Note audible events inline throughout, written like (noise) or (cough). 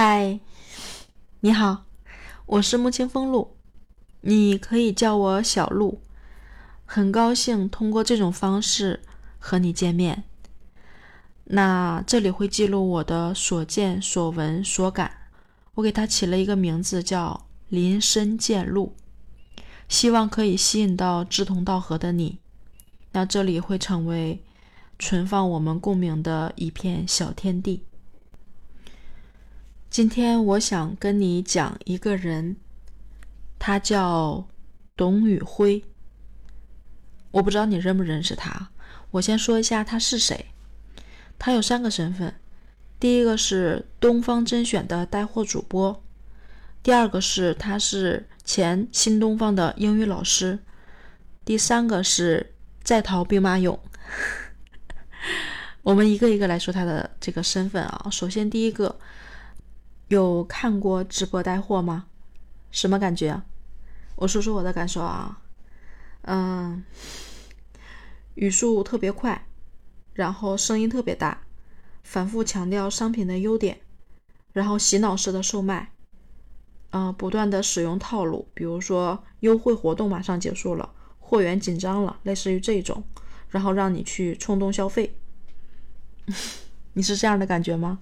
嗨，你好，我是木青风露，你可以叫我小鹿。很高兴通过这种方式和你见面。那这里会记录我的所见所闻所感，我给它起了一个名字叫“林深见鹿”，希望可以吸引到志同道合的你。那这里会成为存放我们共鸣的一片小天地。今天我想跟你讲一个人，他叫董宇辉。我不知道你认不认识他。我先说一下他是谁。他有三个身份：第一个是东方甄选的带货主播；第二个是他是前新东方的英语老师；第三个是在逃兵马俑。(laughs) 我们一个一个来说他的这个身份啊。首先第一个。有看过直播带货吗？什么感觉？我说说我的感受啊。嗯，语速特别快，然后声音特别大，反复强调商品的优点，然后洗脑式的售卖，嗯，不断的使用套路，比如说优惠活动马上结束了，货源紧张了，类似于这种，然后让你去冲动消费。(laughs) 你是这样的感觉吗？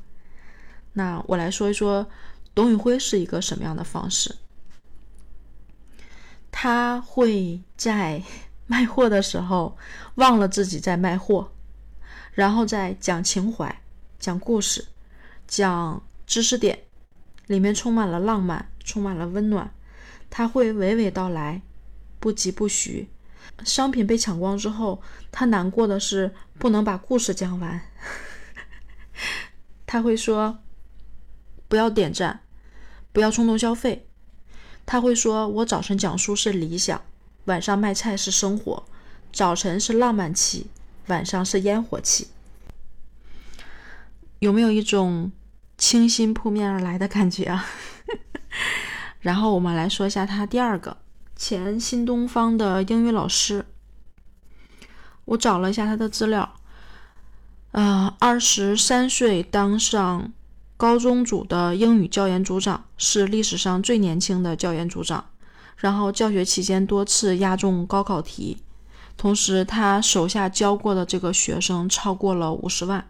那我来说一说董宇辉是一个什么样的方式。他会在卖货的时候忘了自己在卖货，然后再讲情怀、讲故事、讲知识点，里面充满了浪漫，充满了温暖。他会娓娓道来，不疾不徐。商品被抢光之后，他难过的是不能把故事讲完。(laughs) 他会说。不要点赞，不要冲动消费。他会说：“我早晨讲书是理想，晚上卖菜是生活。早晨是浪漫期，晚上是烟火气。”有没有一种清新扑面而来的感觉啊？(laughs) 然后我们来说一下他第二个前新东方的英语老师。我找了一下他的资料，呃，二十三岁当上。高中组的英语教研组长是历史上最年轻的教研组长，然后教学期间多次押中高考题，同时他手下教过的这个学生超过了五十万。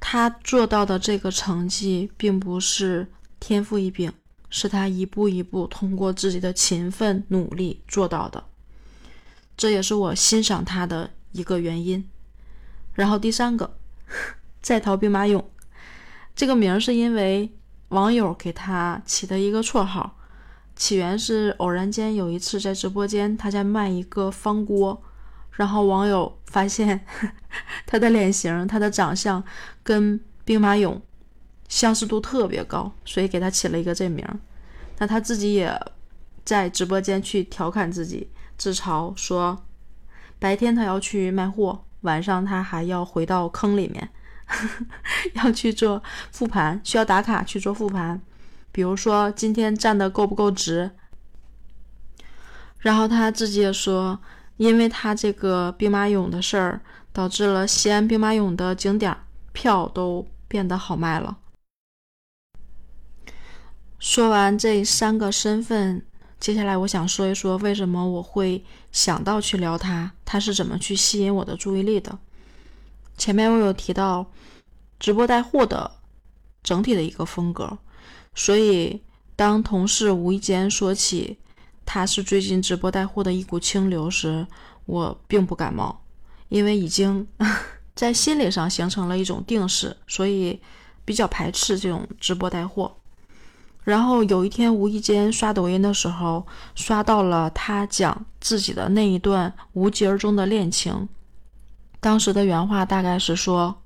他做到的这个成绩并不是天赋异禀，是他一步一步通过自己的勤奋努力做到的，这也是我欣赏他的一个原因。然后第三个，(laughs) 在逃兵马俑。这个名是因为网友给他起的一个绰号，起源是偶然间有一次在直播间，他在卖一个方锅，然后网友发现 (laughs) 他的脸型、他的长相跟兵马俑相似度特别高，所以给他起了一个这名。那他自己也在直播间去调侃自己，自嘲说，白天他要去卖货，晚上他还要回到坑里面。(laughs) 要去做复盘，需要打卡去做复盘。比如说今天站的够不够直。然后他自己也说，因为他这个兵马俑的事儿，导致了西安兵马俑的景点票都变得好卖了。说完这三个身份，接下来我想说一说为什么我会想到去聊他，他是怎么去吸引我的注意力的。前面我有提到直播带货的整体的一个风格，所以当同事无意间说起他是最近直播带货的一股清流时，我并不感冒，因为已经 (laughs) 在心理上形成了一种定势，所以比较排斥这种直播带货。然后有一天无意间刷抖音的时候，刷到了他讲自己的那一段无疾而终的恋情。当时的原话大概是说，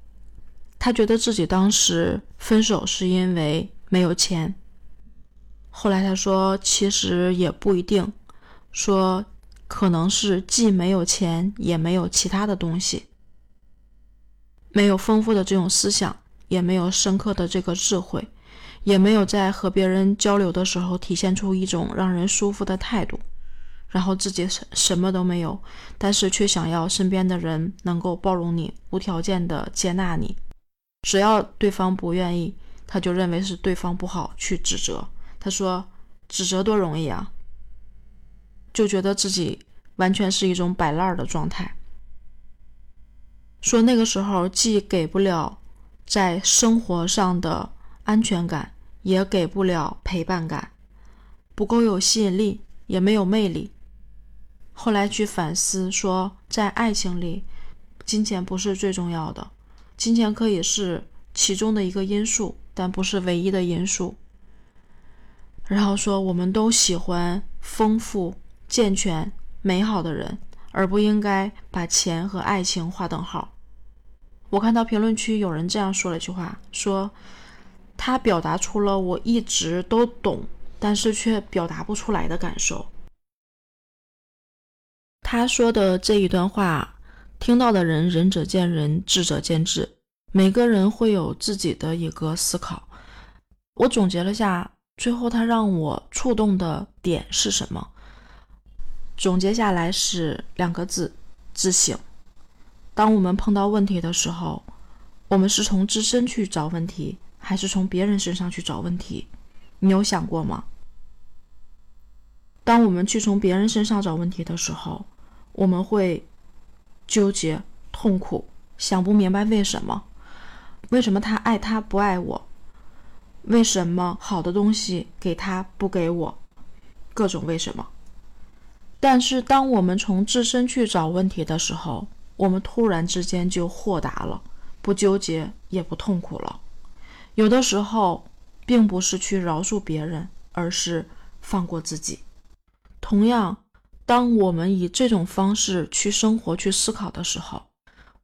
他觉得自己当时分手是因为没有钱。后来他说，其实也不一定，说可能是既没有钱，也没有其他的东西，没有丰富的这种思想，也没有深刻的这个智慧，也没有在和别人交流的时候体现出一种让人舒服的态度。然后自己什什么都没有，但是却想要身边的人能够包容你，无条件的接纳你。只要对方不愿意，他就认为是对方不好去指责。他说：“指责多容易啊！”就觉得自己完全是一种摆烂的状态。说那个时候既给不了在生活上的安全感，也给不了陪伴感，不够有吸引力，也没有魅力。后来去反思，说在爱情里，金钱不是最重要的，金钱可以是其中的一个因素，但不是唯一的因素。然后说，我们都喜欢丰富、健全、美好的人，而不应该把钱和爱情划等号。我看到评论区有人这样说了一句话，说他表达出了我一直都懂，但是却表达不出来的感受。他说的这一段话，听到的人仁者见仁，智者见智。每个人会有自己的一个思考。我总结了下，最后他让我触动的点是什么？总结下来是两个字：自省。当我们碰到问题的时候，我们是从自身去找问题，还是从别人身上去找问题？你有想过吗？当我们去从别人身上找问题的时候，我们会纠结、痛苦，想不明白为什么？为什么他爱他不爱我？为什么好的东西给他不给我？各种为什么？但是当我们从自身去找问题的时候，我们突然之间就豁达了，不纠结也不痛苦了。有的时候，并不是去饶恕别人，而是放过自己。同样。当我们以这种方式去生活、去思考的时候，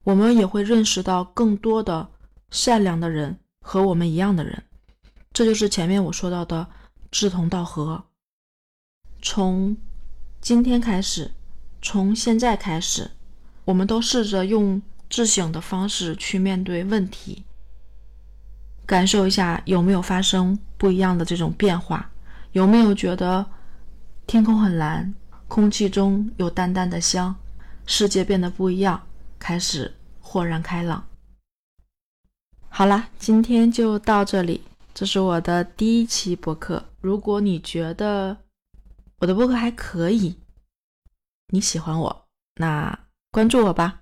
我们也会认识到更多的善良的人和我们一样的人。这就是前面我说到的志同道合。从今天开始，从现在开始，我们都试着用自省的方式去面对问题，感受一下有没有发生不一样的这种变化，有没有觉得天空很蓝。空气中有淡淡的香，世界变得不一样，开始豁然开朗。好啦，今天就到这里，这是我的第一期博客。如果你觉得我的博客还可以，你喜欢我，那关注我吧。